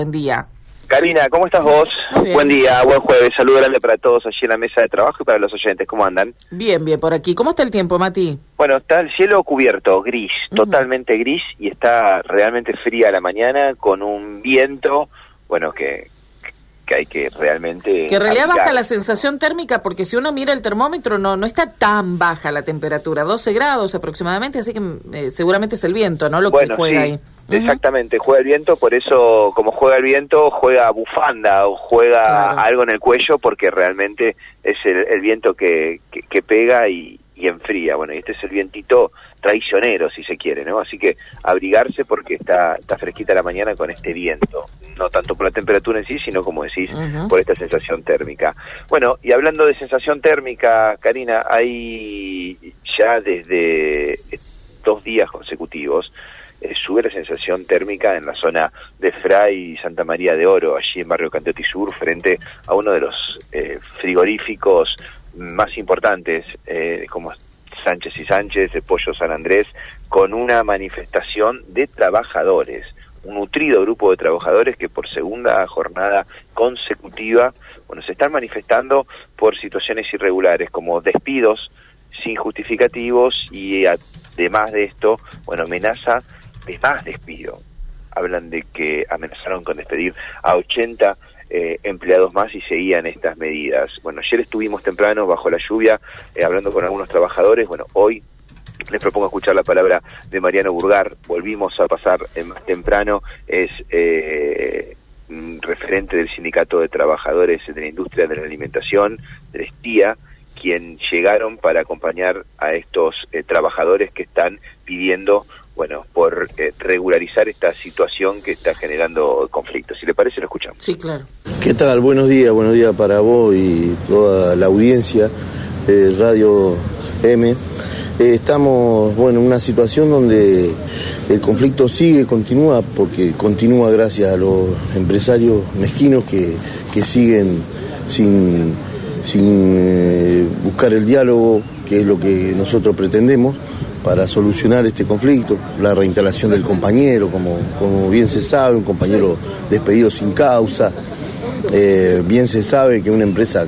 Buen día. Karina, ¿cómo estás vos? Bien. Buen día, buen jueves. Saludo grande para todos allí en la mesa de trabajo y para los oyentes. ¿Cómo andan? Bien, bien, por aquí. ¿Cómo está el tiempo, Mati? Bueno, está el cielo cubierto, gris, totalmente gris y está realmente fría la mañana con un viento, bueno, que, que hay que realmente... Que en realidad baja la sensación térmica porque si uno mira el termómetro no no está tan baja la temperatura, 12 grados aproximadamente, así que eh, seguramente es el viento, ¿no? Lo Bueno, que juega sí, ahí. Exactamente, juega el viento, por eso como juega el viento, juega bufanda o juega Claro. algo en el cuello porque realmente es el, el viento que, que, que pega y, y enfría. Bueno, y este es el vientito traicionero, si se quiere, ¿no? Así que abrigarse porque está, está fresquita la mañana con este viento, no tanto por la temperatura en sí, sino como decís, por esta sensación térmica. Bueno, y hablando de sensación térmica, Karina, hay ya desde dos días consecutivos eh, sube la sensación térmica en la zona de Fray y Santa María de Oro, allí en barrio Canteoti Sur, frente a uno de los eh, frigoríficos más importantes, eh, como Sánchez y Sánchez, de Pollo San Andrés, con una manifestación de trabajadores, un nutrido grupo de trabajadores que por segunda jornada consecutiva, bueno, se están manifestando por situaciones irregulares, como despidos sin justificativos y además de esto, bueno, amenaza de más despido. Hablan de que amenazaron con despedir a 80 eh, empleados más y seguían estas medidas. Bueno, ayer estuvimos temprano bajo la lluvia eh, hablando con algunos trabajadores. Bueno, hoy les propongo escuchar la palabra de Mariano Burgar. Volvimos a pasar eh, más temprano. Es referente del Sindicato de Trabajadores de la Industria de la Alimentación, de la STIA, quien llegaron para acompañar a estos trabajadores que están pidiendo, bueno, por eh, regularizar esta situación que está generando conflictos. Si le parece, lo escuchamos. Sí, claro. ¿Qué tal? Buenos días, buenos días para vos y toda la audiencia de Radio M. Eh, estamos, bueno, en una situación donde el conflicto sigue, continúa, porque continúa gracias a los empresarios mezquinos que, que siguen sin, sin eh, buscar el diálogo, que es lo que nosotros pretendemos para solucionar este conflicto, la reinstalación del compañero, como, como bien se sabe, un compañero despedido sin causa, eh, bien se sabe que una empresa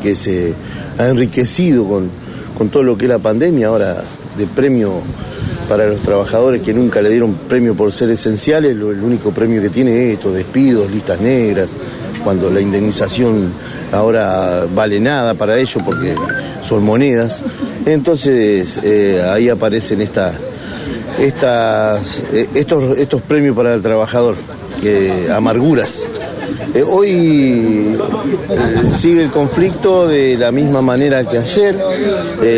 que se ha enriquecido con, con todo lo que es la pandemia, ahora de premio para los trabajadores que nunca le dieron premio por ser esenciales, lo- el único premio que tiene es esto, despidos, listas negras, cuando la indemnización ahora vale nada para ellos porque son monedas. Entonces eh, ahí aparecen estas eh, estos, estos premios para el trabajador, amarguras. Eh, hoy sigue el conflicto de la misma manera que ayer,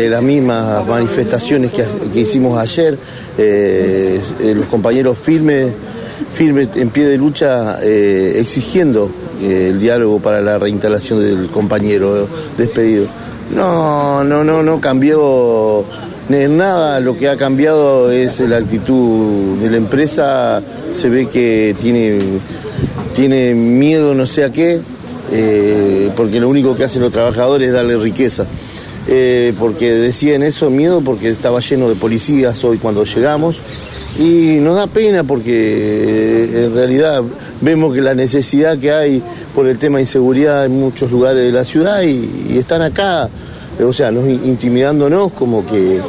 las mismas manifestaciones que, hicimos ayer, los compañeros firmes, firmes en pie de lucha exigiendo el diálogo para la reinstalación del compañero despedido. No, no, no, no cambió nada, lo que ha cambiado es la actitud de la empresa, se ve que tiene, tiene miedo no sé a qué, eh, porque lo único que hacen los trabajadores es darle riqueza. Eh, porque decían eso, miedo, porque estaba lleno de policías hoy cuando llegamos. Y nos da pena porque eh, en realidad vemos que la necesidad que hay por el tema de inseguridad en muchos lugares de la ciudad y, están acá, eh, o sea, nos in- intimidándonos como que,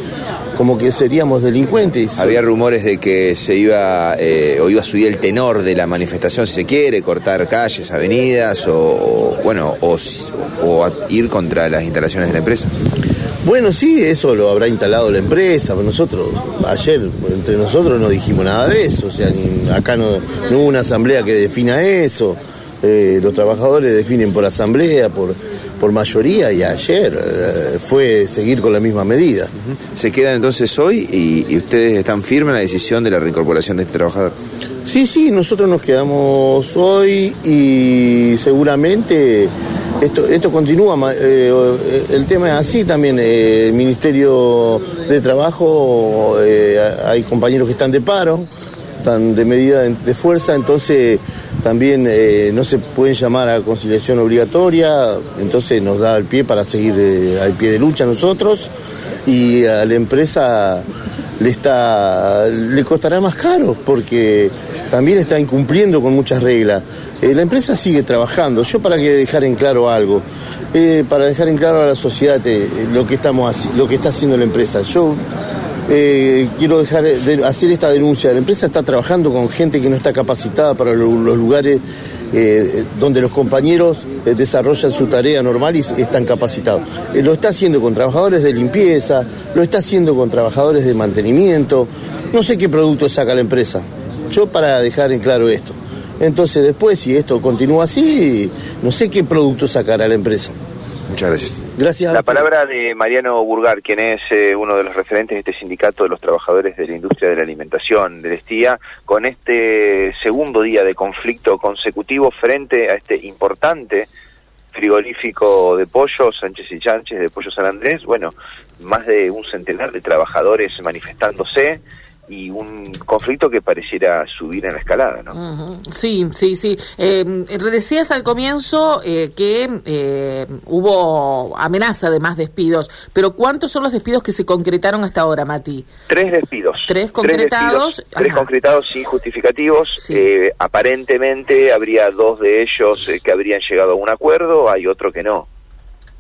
como que seríamos delincuentes. Había rumores de que se iba eh, o iba a subir el tenor de la manifestación, si se quiere, cortar calles, avenidas o, bueno o, ir contra las instalaciones de la empresa. Bueno, sí, eso lo habrá instalado la empresa. pero Nosotros, ayer, entre nosotros no dijimos nada de eso. O sea, acá no, no hubo una asamblea que defina eso. Eh, los trabajadores definen por asamblea, por, por mayoría, y ayer eh, fue seguir con la misma medida. Se quedan entonces hoy y, y ustedes están firmes en la decisión de la reincorporación de este trabajador. Sí, sí, nosotros nos quedamos hoy y seguramente esto, esto continúa. eh, el tema es así también. el Ministerio de Trabajo, hay compañeros que están de paro, están de medida de fuerza, entonces también eh, no se pueden llamar a conciliación obligatoria, entonces nos da el pie para seguir eh, al pie de lucha nosotros y a la empresa le está le costará más caro porque también está incumpliendo con muchas reglas. la empresa sigue trabajando. Yo para que dejar en claro algo, para dejar en claro a la sociedad lo que estamos lo que está haciendo la empresa. Yo quiero dejar de hacer esta denuncia. La empresa está trabajando con gente que no está capacitada para los lugares eh, donde los compañeros eh, desarrollan su tarea normal y están capacitados. Eh, lo está haciendo con trabajadores de limpieza, lo está haciendo con trabajadores de mantenimiento. No sé qué producto saca la empresa. Yo para dejar en claro esto. Entonces después, si esto continúa así, no sé qué producto sacará la empresa. Muchas gracias. Gracias. La palabra de Mariano Burgar, quien es eh, uno de los referentes de este sindicato de los trabajadores de la industria de la alimentación del Estía, con este segundo día de conflicto consecutivo frente a este importante frigorífico de pollo, Sánchez y Sánchez de Pollo San Andrés, bueno, más de un centenar de trabajadores manifestándose, y un conflicto que pareciera subir en la escalada, ¿no? Sí, sí, sí. Eh, decías al comienzo eh, que eh, hubo amenaza de más despidos, pero ¿cuántos son los despidos que se concretaron hasta ahora, Mati? Tres despidos. Tres concretados. Tres, concretados sin justificativos. Eh, aparentemente habría dos de ellos que habrían llegado a un acuerdo, hay otro que no.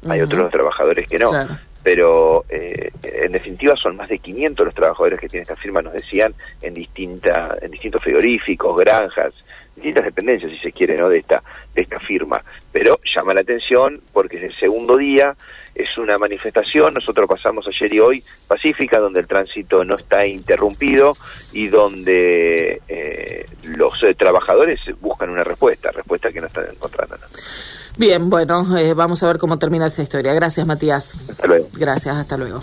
Hay otros trabajadores que no. Claro pero eh, en definitiva son más de 500 los trabajadores que tiene esta firma, nos decían, en, distinta, en distintos frigoríficos, granjas, distintas dependencias, si se quiere, ¿no? de, esta, de esta firma. Pero llama la atención porque es el segundo día, es una manifestación, nosotros pasamos ayer y hoy pacífica, donde el tránsito no está interrumpido y donde eh, los eh, trabajadores buscan una respuesta, respuesta que no están encontrando. Bien, bueno, eh, vamos a ver cómo termina esta historia. Gracias, Matías. Hasta luego. Gracias, hasta luego.